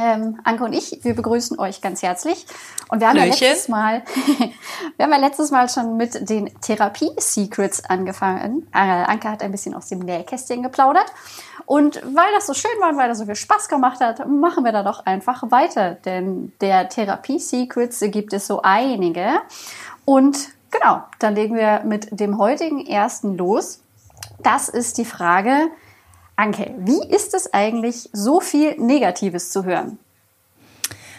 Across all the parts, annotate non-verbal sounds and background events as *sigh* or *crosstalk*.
Ähm, Anke und ich, wir begrüßen euch ganz herzlich. Und wir haben ja letztes Mal, *laughs* wir haben ja letztes Mal schon mit den Therapie-Secrets angefangen. Äh, Anke hat ein bisschen aus dem Nähkästchen geplaudert. Und weil das so schön war und weil das so viel Spaß gemacht hat, machen wir da doch einfach weiter. Denn der Therapie-Secrets gibt es so einige. Und genau, dann legen wir mit dem heutigen ersten los. Das ist die Frage, Anke, wie ist es eigentlich, so viel Negatives zu hören?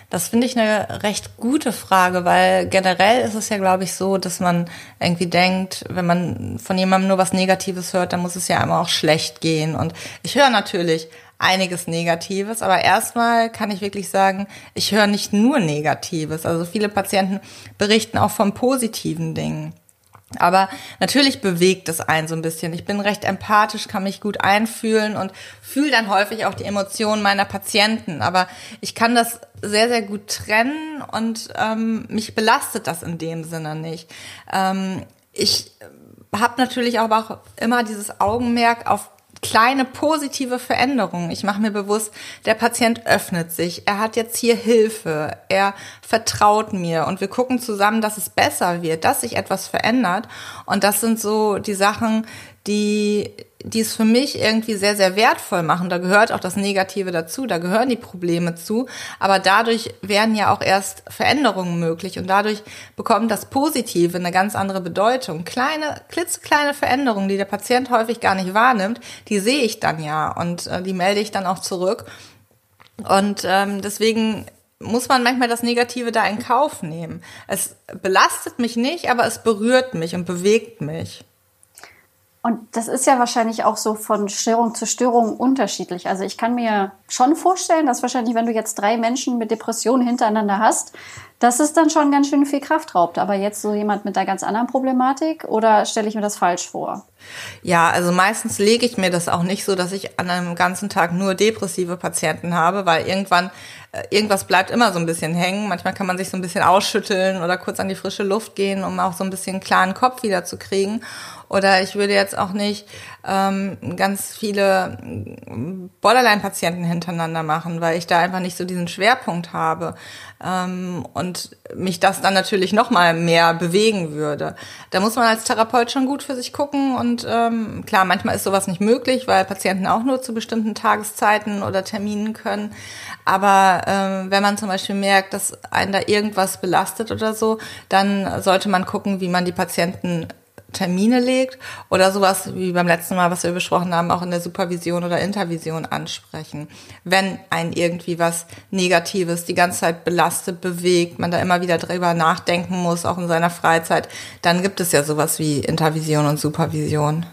Das finde ich eine recht gute Frage, weil generell ist es ja, glaube ich, so, dass man irgendwie denkt, wenn man von jemandem nur was Negatives hört, dann muss es ja immer auch schlecht gehen. Und ich höre natürlich einiges Negatives, aber erstmal kann ich wirklich sagen, ich höre nicht nur Negatives. Also viele Patienten berichten auch von positiven Dingen. Aber natürlich bewegt es einen so ein bisschen. Ich bin recht empathisch, kann mich gut einfühlen und fühle dann häufig auch die Emotionen meiner Patienten. Aber ich kann das sehr, sehr gut trennen und ähm, mich belastet das in dem Sinne nicht. Ähm, ich habe natürlich aber auch immer dieses Augenmerk auf kleine positive Veränderungen. Ich mache mir bewusst, der Patient öffnet sich, er hat jetzt hier Hilfe, er vertraut mir und wir gucken zusammen, dass es besser wird, dass sich etwas verändert. Und das sind so die Sachen, die die es für mich irgendwie sehr, sehr wertvoll machen. Da gehört auch das Negative dazu, da gehören die Probleme zu. Aber dadurch werden ja auch erst Veränderungen möglich und dadurch bekommt das Positive eine ganz andere Bedeutung. Kleine, klitzekleine Veränderungen, die der Patient häufig gar nicht wahrnimmt, die sehe ich dann ja und äh, die melde ich dann auch zurück. Und ähm, deswegen muss man manchmal das Negative da in Kauf nehmen. Es belastet mich nicht, aber es berührt mich und bewegt mich. Und das ist ja wahrscheinlich auch so von Störung zu Störung unterschiedlich. Also ich kann mir schon vorstellen, dass wahrscheinlich, wenn du jetzt drei Menschen mit Depressionen hintereinander hast, dass es dann schon ganz schön viel Kraft raubt. Aber jetzt so jemand mit einer ganz anderen Problematik oder stelle ich mir das falsch vor? Ja, also meistens lege ich mir das auch nicht so, dass ich an einem ganzen Tag nur depressive Patienten habe, weil irgendwann äh, irgendwas bleibt immer so ein bisschen hängen. Manchmal kann man sich so ein bisschen ausschütteln oder kurz an die frische Luft gehen, um auch so ein bisschen einen klaren Kopf wieder zu kriegen. Oder ich würde jetzt auch nicht ähm, ganz viele Borderline-Patienten hintereinander machen, weil ich da einfach nicht so diesen Schwerpunkt habe ähm, und mich das dann natürlich noch mal mehr bewegen würde. Da muss man als Therapeut schon gut für sich gucken und ähm, klar, manchmal ist sowas nicht möglich, weil Patienten auch nur zu bestimmten Tageszeiten oder Terminen können. Aber ähm, wenn man zum Beispiel merkt, dass einen da irgendwas belastet oder so, dann sollte man gucken, wie man die Patienten Termine legt oder sowas wie beim letzten Mal, was wir besprochen haben, auch in der Supervision oder Intervision ansprechen. Wenn ein irgendwie was Negatives die ganze Zeit belastet, bewegt, man da immer wieder drüber nachdenken muss, auch in seiner Freizeit, dann gibt es ja sowas wie Intervision und Supervision.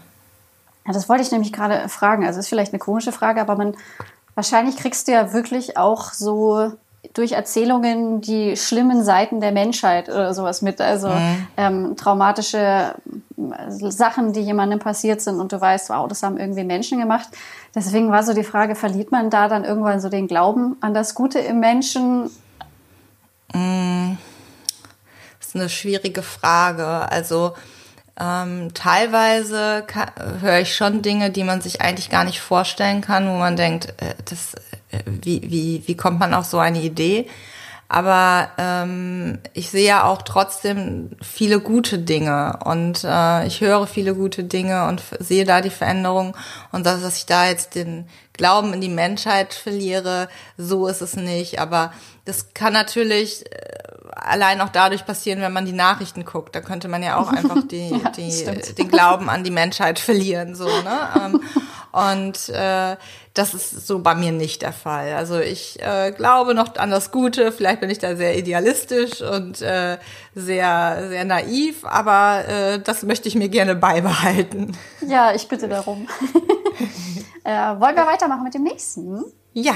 Ja, das wollte ich nämlich gerade fragen. Also ist vielleicht eine komische Frage, aber man wahrscheinlich kriegst du ja wirklich auch so durch Erzählungen die schlimmen Seiten der Menschheit oder sowas mit, also mhm. ähm, traumatische äh, Sachen, die jemandem passiert sind und du weißt, wow, das haben irgendwie Menschen gemacht. Deswegen war so die Frage, verliert man da dann irgendwann so den Glauben an das Gute im Menschen? Mhm. Das ist eine schwierige Frage. Also ähm, teilweise höre ich schon Dinge, die man sich eigentlich gar nicht vorstellen kann, wo man denkt, äh, das wie, wie, wie kommt man auf so eine Idee? Aber ähm, ich sehe ja auch trotzdem viele gute Dinge und äh, ich höre viele gute Dinge und sehe da die Veränderung und dass, dass ich da jetzt den Glauben in die Menschheit verliere, so ist es nicht. Aber das kann natürlich äh, allein auch dadurch passieren, wenn man die Nachrichten guckt. Da könnte man ja auch *laughs* einfach die, ja, die, den Glauben an die Menschheit verlieren. So, ne? *laughs* Und äh, das ist so bei mir nicht der Fall. Also ich äh, glaube noch an das Gute. Vielleicht bin ich da sehr idealistisch und äh, sehr, sehr naiv, aber äh, das möchte ich mir gerne beibehalten. Ja, ich bitte darum. *laughs* äh, wollen wir weitermachen mit dem nächsten? Ja.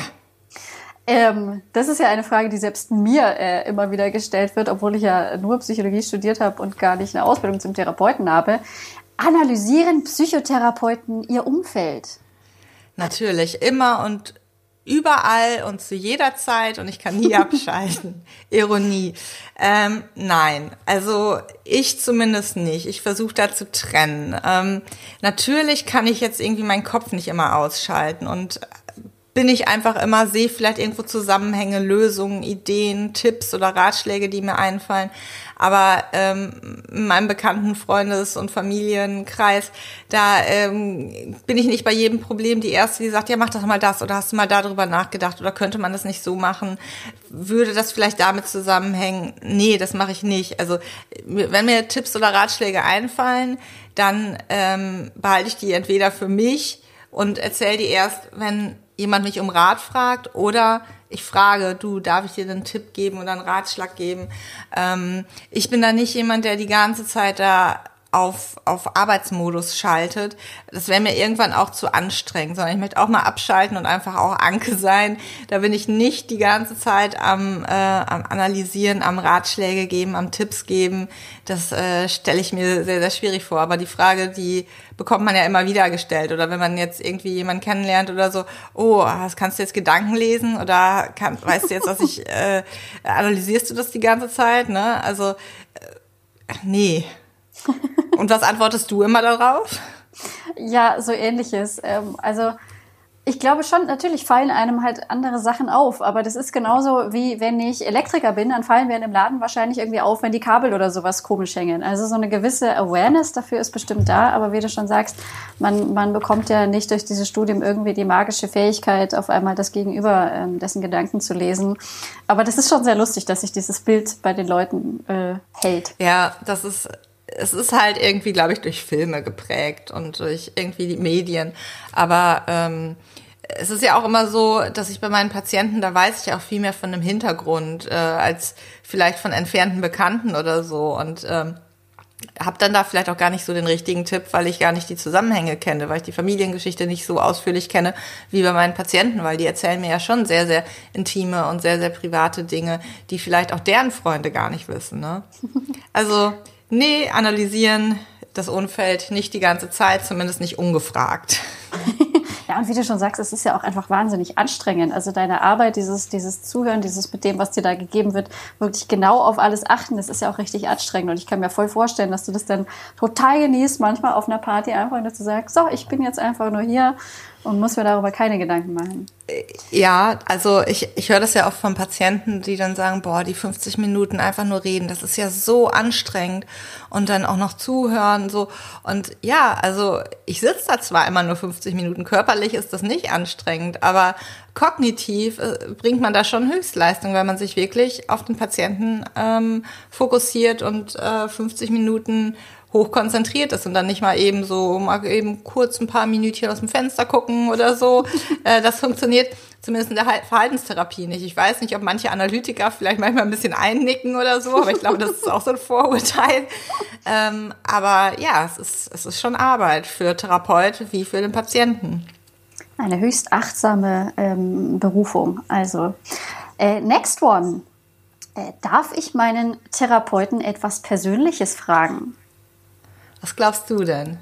Ähm, das ist ja eine Frage, die selbst mir äh, immer wieder gestellt wird, obwohl ich ja nur Psychologie studiert habe und gar nicht eine Ausbildung zum Therapeuten habe. Analysieren Psychotherapeuten ihr Umfeld? Natürlich, immer und überall und zu jeder Zeit und ich kann nie *laughs* abschalten. Ironie. Ähm, nein, also ich zumindest nicht. Ich versuche da zu trennen. Ähm, natürlich kann ich jetzt irgendwie meinen Kopf nicht immer ausschalten und bin ich einfach immer, sehe vielleicht irgendwo Zusammenhänge, Lösungen, Ideen, Tipps oder Ratschläge, die mir einfallen. Aber ähm, in meinem bekannten Freundes- und Familienkreis, da ähm, bin ich nicht bei jedem Problem die Erste, die sagt, ja, mach doch mal das oder hast du mal darüber nachgedacht oder könnte man das nicht so machen? Würde das vielleicht damit zusammenhängen? Nee, das mache ich nicht. Also wenn mir Tipps oder Ratschläge einfallen, dann ähm, behalte ich die entweder für mich und erzähle die erst, wenn jemand mich um Rat fragt oder ich frage, du, darf ich dir einen Tipp geben oder einen Ratschlag geben? Ähm, ich bin da nicht jemand, der die ganze Zeit da auf, auf Arbeitsmodus schaltet. Das wäre mir irgendwann auch zu anstrengend, sondern ich möchte auch mal abschalten und einfach auch Anke *laughs* sein. Da bin ich nicht die ganze Zeit am, äh, am Analysieren, am Ratschläge geben, am Tipps geben. Das äh, stelle ich mir sehr, sehr schwierig vor. Aber die Frage, die bekommt man ja immer wieder gestellt. Oder wenn man jetzt irgendwie jemanden kennenlernt oder so, oh, was kannst du jetzt Gedanken lesen? Oder kann, weißt du jetzt, was ich, *laughs* äh, analysierst du das die ganze Zeit? Ne? Also, äh, nee. *laughs* Und was antwortest du immer darauf? Ja, so ähnliches. Ähm, also ich glaube schon, natürlich fallen einem halt andere Sachen auf, aber das ist genauso wie wenn ich Elektriker bin, dann fallen wir in dem Laden wahrscheinlich irgendwie auf, wenn die Kabel oder sowas komisch hängen. Also so eine gewisse Awareness dafür ist bestimmt da, aber wie du schon sagst, man, man bekommt ja nicht durch dieses Studium irgendwie die magische Fähigkeit, auf einmal das Gegenüber ähm, dessen Gedanken zu lesen. Aber das ist schon sehr lustig, dass sich dieses Bild bei den Leuten äh, hält. Ja, das ist es ist halt irgendwie, glaube ich, durch Filme geprägt und durch irgendwie die Medien. Aber ähm, es ist ja auch immer so, dass ich bei meinen Patienten, da weiß ich auch viel mehr von dem Hintergrund äh, als vielleicht von entfernten Bekannten oder so. Und ähm, habe dann da vielleicht auch gar nicht so den richtigen Tipp, weil ich gar nicht die Zusammenhänge kenne, weil ich die Familiengeschichte nicht so ausführlich kenne wie bei meinen Patienten, weil die erzählen mir ja schon sehr, sehr intime und sehr, sehr private Dinge, die vielleicht auch deren Freunde gar nicht wissen. Ne? Also Nee, analysieren das Umfeld nicht die ganze Zeit, zumindest nicht ungefragt. *laughs* ja, und wie du schon sagst, es ist ja auch einfach wahnsinnig anstrengend. Also deine Arbeit, dieses, dieses Zuhören, dieses mit dem, was dir da gegeben wird, wirklich genau auf alles achten, das ist ja auch richtig anstrengend. Und ich kann mir voll vorstellen, dass du das dann total genießt, manchmal auf einer Party einfach nur zu sagen, so, ich bin jetzt einfach nur hier und muss mir darüber keine Gedanken machen. Ja, also ich, ich höre das ja auch von Patienten, die dann sagen, boah, die 50 Minuten einfach nur reden, das ist ja so anstrengend und dann auch noch zuhören so und ja, also ich sitze da zwar immer nur 50 Minuten, körperlich ist das nicht anstrengend, aber kognitiv äh, bringt man da schon Höchstleistung, weil man sich wirklich auf den Patienten ähm, fokussiert und äh, 50 Minuten hochkonzentriert ist und dann nicht mal eben so mal eben kurz ein paar Minütchen aus dem Fenster gucken oder so. *laughs* äh, das funktioniert zumindest in der Verhaltenstherapie nicht. Ich weiß nicht, ob manche Analytiker vielleicht manchmal ein bisschen einnicken oder so, aber ich glaube, das ist auch so ein Vorurteil. Ähm, aber ja, es ist, es ist schon Arbeit für Therapeut wie für den Patienten. Eine höchst achtsame ähm, Berufung. Also, äh, next one. Äh, darf ich meinen Therapeuten etwas Persönliches fragen? Was glaubst du denn?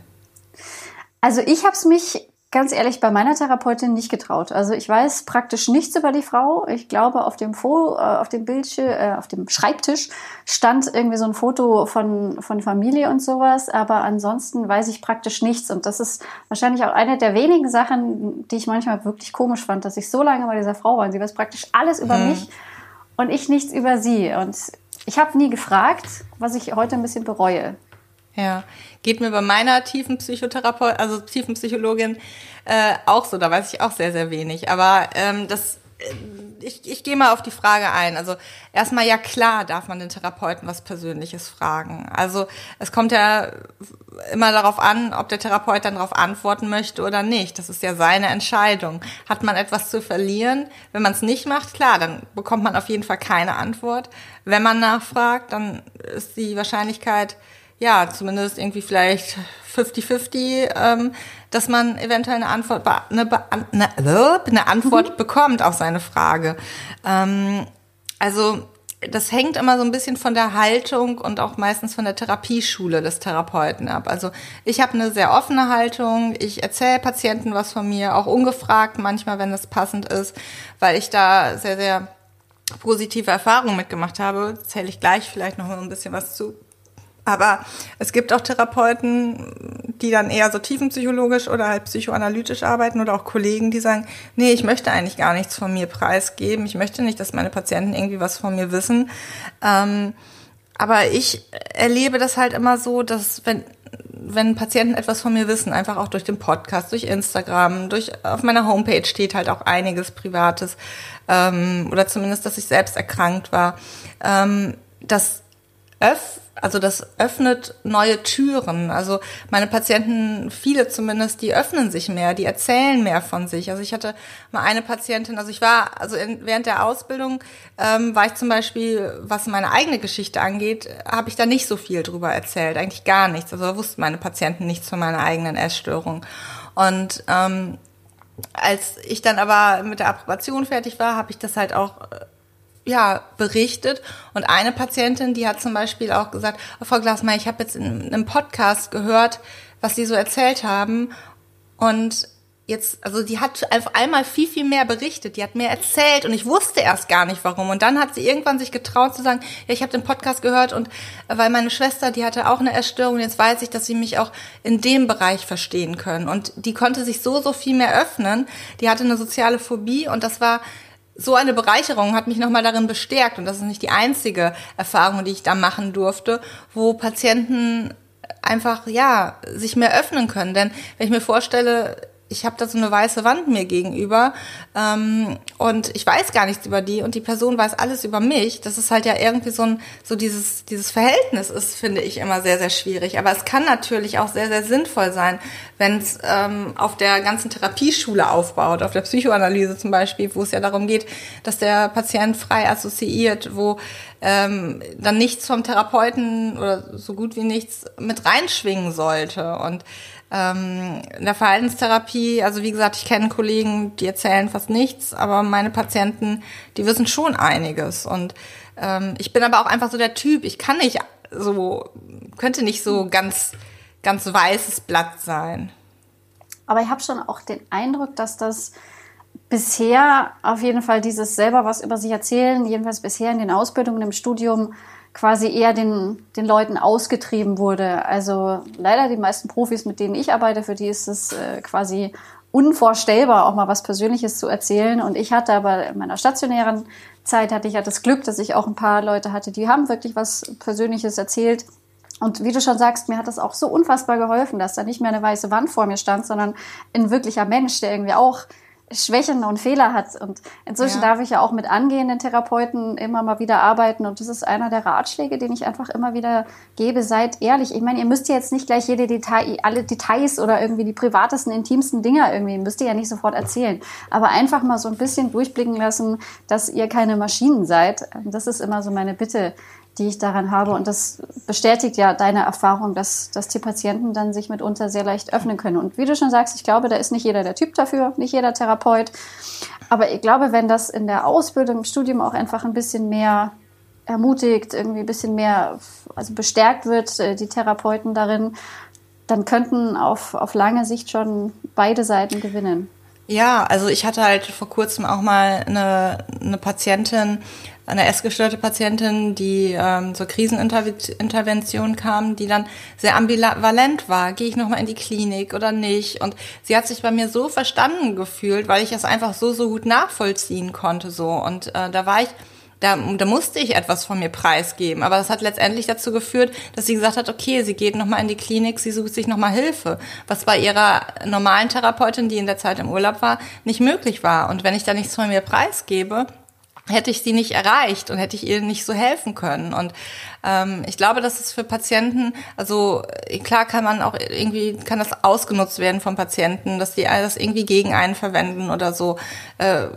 Also ich habe es mich ganz ehrlich bei meiner Therapeutin nicht getraut. Also ich weiß praktisch nichts über die Frau. Ich glaube, auf dem, Fo äh, auf dem Bildschirm, äh, auf dem Schreibtisch stand irgendwie so ein Foto von, von Familie und sowas. Aber ansonsten weiß ich praktisch nichts. Und das ist wahrscheinlich auch eine der wenigen Sachen, die ich manchmal wirklich komisch fand, dass ich so lange bei dieser Frau war. Und sie weiß praktisch alles über hm. mich und ich nichts über sie. Und ich habe nie gefragt, was ich heute ein bisschen bereue. Ja, geht mir bei meiner tiefen Psychotherapeut, also tiefen Psychologin äh, auch so. Da weiß ich auch sehr, sehr wenig. Aber ähm, das, äh, ich, ich gehe mal auf die Frage ein. Also erstmal ja klar darf man den Therapeuten was Persönliches fragen. Also es kommt ja immer darauf an, ob der Therapeut dann darauf antworten möchte oder nicht. Das ist ja seine Entscheidung. Hat man etwas zu verlieren? Wenn man es nicht macht, klar, dann bekommt man auf jeden Fall keine Antwort. Wenn man nachfragt, dann ist die Wahrscheinlichkeit ja, zumindest irgendwie vielleicht 50-50, ähm, dass man eventuell eine Antwort, eine, eine, eine Antwort mhm. bekommt auf seine Frage. Ähm, also das hängt immer so ein bisschen von der Haltung und auch meistens von der Therapieschule des Therapeuten ab. Also ich habe eine sehr offene Haltung. Ich erzähle Patienten was von mir, auch ungefragt manchmal, wenn es passend ist, weil ich da sehr, sehr positive Erfahrungen mitgemacht habe. Zähle ich gleich vielleicht noch mal ein bisschen was zu. Aber es gibt auch Therapeuten, die dann eher so tiefenpsychologisch oder halt psychoanalytisch arbeiten oder auch Kollegen, die sagen, nee, ich möchte eigentlich gar nichts von mir preisgeben. Ich möchte nicht, dass meine Patienten irgendwie was von mir wissen. Ähm, aber ich erlebe das halt immer so, dass wenn, wenn Patienten etwas von mir wissen, einfach auch durch den Podcast, durch Instagram, durch auf meiner Homepage steht halt auch einiges Privates ähm, oder zumindest, dass ich selbst erkrankt war, ähm, das öff also das öffnet neue Türen. Also meine Patienten, viele zumindest, die öffnen sich mehr, die erzählen mehr von sich. Also ich hatte mal eine Patientin, also ich war, also in, während der Ausbildung ähm, war ich zum Beispiel, was meine eigene Geschichte angeht, habe ich da nicht so viel drüber erzählt, eigentlich gar nichts. Also da wussten meine Patienten nichts von meiner eigenen Essstörung. Und ähm, als ich dann aber mit der Approbation fertig war, habe ich das halt auch ja, berichtet. Und eine Patientin, die hat zum Beispiel auch gesagt, oh, Frau Glasmeier, ich habe jetzt in einem Podcast gehört, was Sie so erzählt haben. Und jetzt, also die hat auf einmal viel, viel mehr berichtet, die hat mehr erzählt und ich wusste erst gar nicht warum. Und dann hat sie irgendwann sich getraut zu sagen, ja, ich habe den Podcast gehört und äh, weil meine Schwester, die hatte auch eine Erstörung, jetzt weiß ich, dass sie mich auch in dem Bereich verstehen können. Und die konnte sich so, so viel mehr öffnen. Die hatte eine soziale Phobie und das war so eine Bereicherung hat mich nochmal darin bestärkt und das ist nicht die einzige Erfahrung, die ich da machen durfte, wo Patienten einfach ja sich mehr öffnen können. Denn wenn ich mir vorstelle, ich habe da so eine weiße Wand mir gegenüber ähm, und ich weiß gar nichts über die und die Person weiß alles über mich. Das ist halt ja irgendwie so ein so dieses dieses Verhältnis ist finde ich immer sehr sehr schwierig. Aber es kann natürlich auch sehr sehr sinnvoll sein, wenn es ähm, auf der ganzen Therapieschule aufbaut, auf der Psychoanalyse zum Beispiel, wo es ja darum geht, dass der Patient frei assoziiert, wo ähm, dann nichts vom Therapeuten oder so gut wie nichts mit reinschwingen sollte und ähm, in der Verhaltenstherapie, also wie gesagt, ich kenne Kollegen, die erzählen fast nichts, aber meine Patienten, die wissen schon einiges. Und ähm, ich bin aber auch einfach so der Typ, ich kann nicht so, könnte nicht so ganz, ganz weißes Blatt sein. Aber ich habe schon auch den Eindruck, dass das bisher auf jeden Fall dieses selber was über sich erzählen, jedenfalls bisher in den Ausbildungen im Studium quasi eher den, den Leuten ausgetrieben wurde. Also leider die meisten Profis, mit denen ich arbeite, für die ist es äh, quasi unvorstellbar, auch mal was Persönliches zu erzählen. Und ich hatte aber in meiner stationären Zeit hatte ich ja das Glück, dass ich auch ein paar Leute hatte, die haben wirklich was Persönliches erzählt. Und wie du schon sagst, mir hat das auch so unfassbar geholfen, dass da nicht mehr eine weiße Wand vor mir stand, sondern ein wirklicher Mensch, der irgendwie auch Schwächen und Fehler hat. Und inzwischen ja. darf ich ja auch mit angehenden Therapeuten immer mal wieder arbeiten. Und das ist einer der Ratschläge, den ich einfach immer wieder gebe. Seid ehrlich. Ich meine, ihr müsst ja jetzt nicht gleich jede Detail, alle Details oder irgendwie die privatesten, intimsten Dinge irgendwie, müsst ihr ja nicht sofort erzählen. Aber einfach mal so ein bisschen durchblicken lassen, dass ihr keine Maschinen seid. Das ist immer so meine Bitte die ich daran habe. Und das bestätigt ja deine Erfahrung, dass, dass die Patienten dann sich mitunter sehr leicht öffnen können. Und wie du schon sagst, ich glaube, da ist nicht jeder der Typ dafür, nicht jeder Therapeut. Aber ich glaube, wenn das in der Ausbildung, im Studium auch einfach ein bisschen mehr ermutigt, irgendwie ein bisschen mehr, also bestärkt wird, äh, die Therapeuten darin, dann könnten auf, auf lange Sicht schon beide Seiten gewinnen. Ja, also ich hatte halt vor kurzem auch mal eine, eine Patientin, eine essgestörte Patientin, die ähm, zur Krisenintervention kam, die dann sehr ambivalent war. Gehe ich nochmal in die Klinik oder nicht? Und sie hat sich bei mir so verstanden gefühlt, weil ich es einfach so, so gut nachvollziehen konnte. so. Und äh, da war ich da, da musste ich etwas von mir preisgeben. Aber das hat letztendlich dazu geführt, dass sie gesagt hat, okay, sie geht nochmal in die Klinik, sie sucht sich nochmal Hilfe. Was bei ihrer normalen Therapeutin, die in der Zeit im Urlaub war, nicht möglich war. Und wenn ich da nichts von mir preisgebe, hätte ich sie nicht erreicht und hätte ich ihr nicht so helfen können. Und ähm, ich glaube, dass es für Patienten, also klar kann man auch irgendwie, kann das ausgenutzt werden von Patienten, dass die das irgendwie gegen einen verwenden oder so. Äh,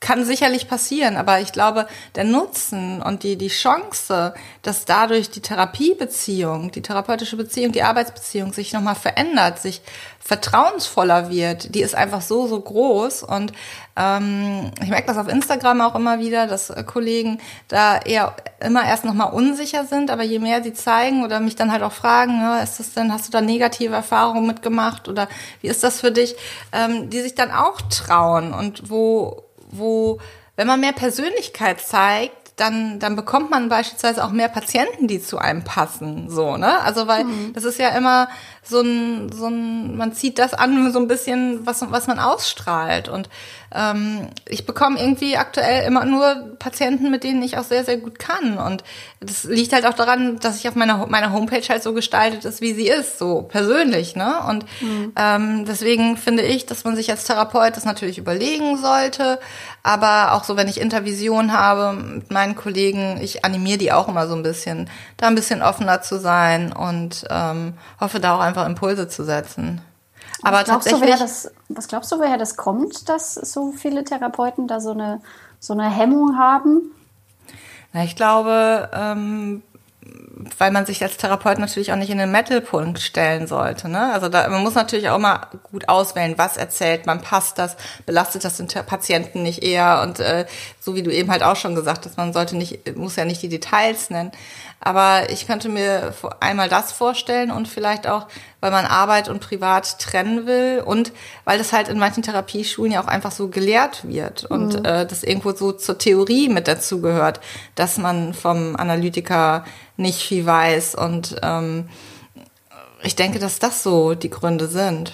kann sicherlich passieren, aber ich glaube, der Nutzen und die, die Chance, dass dadurch die Therapiebeziehung, die therapeutische Beziehung, die Arbeitsbeziehung sich nochmal verändert, sich vertrauensvoller wird, die ist einfach so, so groß. Und ähm, ich merke das auf Instagram auch immer wieder, dass Kollegen da eher immer erst nochmal unsicher sind, aber je mehr sie zeigen oder mich dann halt auch fragen, ne, ist das denn, hast du da negative Erfahrungen mitgemacht? Oder wie ist das für dich, ähm, die sich dann auch trauen und wo wo, wenn man mehr Persönlichkeit zeigt, dann, dann bekommt man beispielsweise auch mehr Patienten, die zu einem passen, so, ne? Also, weil mhm. das ist ja immer so ein, so ein, man zieht das an, so ein bisschen, was, was man ausstrahlt. Und ähm, ich bekomme irgendwie aktuell immer nur Patienten, mit denen ich auch sehr, sehr gut kann. Und das liegt halt auch daran, dass ich auf meiner, meiner Homepage halt so gestaltet ist, wie sie ist, so persönlich. Ne? Und mhm. ähm, deswegen finde ich, dass man sich als Therapeut das natürlich überlegen sollte. Aber auch so, wenn ich Intervision habe mit meinen Kollegen, ich animiere die auch immer so ein bisschen, da ein bisschen offener zu sein und ähm, hoffe da auch einfach Impulse zu setzen. Aber was tatsächlich. Du, das, was glaubst du, woher das kommt, dass so viele Therapeuten da so eine, so eine Hemmung haben? Na, ich glaube, ähm, weil man sich als Therapeut natürlich auch nicht in den Mittelpunkt stellen sollte. Ne? Also da, man muss natürlich auch mal gut auswählen, was erzählt man, passt das, belastet das den Patienten nicht eher und äh, so wie du eben halt auch schon gesagt hast, man sollte nicht, muss ja nicht die Details nennen. Aber ich könnte mir einmal das vorstellen und vielleicht auch, weil man Arbeit und Privat trennen will und weil das halt in manchen Therapieschulen ja auch einfach so gelehrt wird und mhm. äh, das irgendwo so zur Theorie mit dazu gehört, dass man vom Analytiker nicht viel weiß und ähm, ich denke, dass das so die Gründe sind.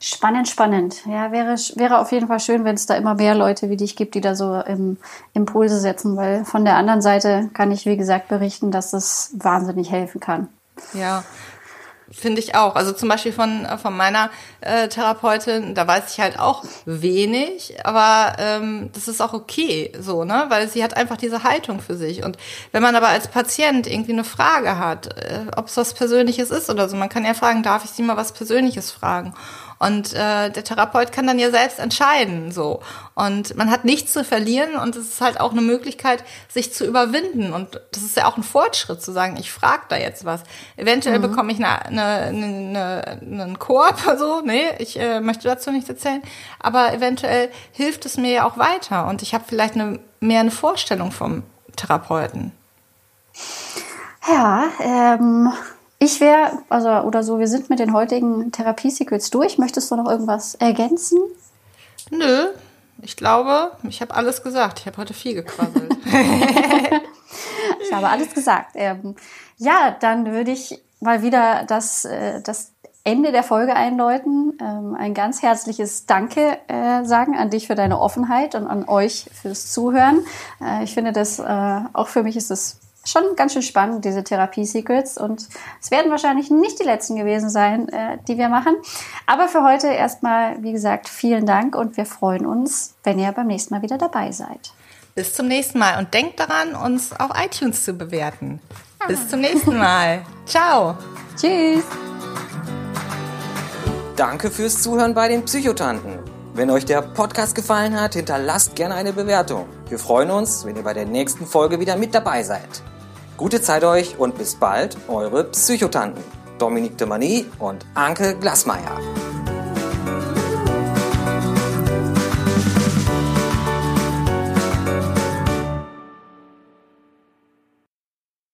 Spannend, spannend. Ja, wäre, wäre auf jeden Fall schön, wenn es da immer mehr Leute wie dich gibt, die da so im, Impulse setzen, weil von der anderen Seite kann ich, wie gesagt, berichten, dass das wahnsinnig helfen kann. Ja, finde ich auch. Also zum Beispiel von, von meiner äh, Therapeutin, da weiß ich halt auch wenig, aber ähm, das ist auch okay, so, ne? Weil sie hat einfach diese Haltung für sich. Und wenn man aber als Patient irgendwie eine Frage hat, äh, ob es was Persönliches ist oder so, man kann ja fragen, darf ich sie mal was Persönliches fragen? Und äh, der Therapeut kann dann ja selbst entscheiden, so. Und man hat nichts zu verlieren und es ist halt auch eine Möglichkeit, sich zu überwinden. Und das ist ja auch ein Fortschritt, zu sagen, ich frage da jetzt was. Eventuell mhm. bekomme ich eine, eine, eine, einen Korb, so, nee, ich äh, möchte dazu nichts erzählen. Aber eventuell hilft es mir ja auch weiter und ich habe vielleicht eine, mehr eine Vorstellung vom Therapeuten. Ja, ähm, ich wäre, also oder so, wir sind mit den heutigen Therapie-Secrets durch. Möchtest du noch irgendwas ergänzen? Nö, ich glaube, ich habe alles gesagt. Ich habe heute viel gequasselt. *laughs* *laughs* ich habe alles gesagt. Ähm, ja, dann würde ich mal wieder das, äh, das Ende der Folge einläuten. Ähm, ein ganz herzliches Danke äh, sagen an dich für deine Offenheit und an euch fürs Zuhören. Äh, ich finde das, äh, auch für mich ist es schon ganz schön spannend, diese Therapie-Secrets. Und es werden wahrscheinlich nicht die letzten gewesen sein, äh, die wir machen. Aber für heute erstmal, wie gesagt, vielen Dank und wir freuen uns, wenn ihr beim nächsten Mal wieder dabei seid. Bis zum nächsten Mal und denkt daran, uns auf iTunes zu bewerten. Ah. Bis zum nächsten Mal. *laughs* Ciao. Tschüss. Danke fürs Zuhören bei den Psychotanten. Wenn euch der Podcast gefallen hat, hinterlasst gerne eine Bewertung. Wir freuen uns, wenn ihr bei der nächsten Folge wieder mit dabei seid. Gute Zeit euch und bis bald, eure Psychotanten. Dominique de Mani und Anke Glasmeier.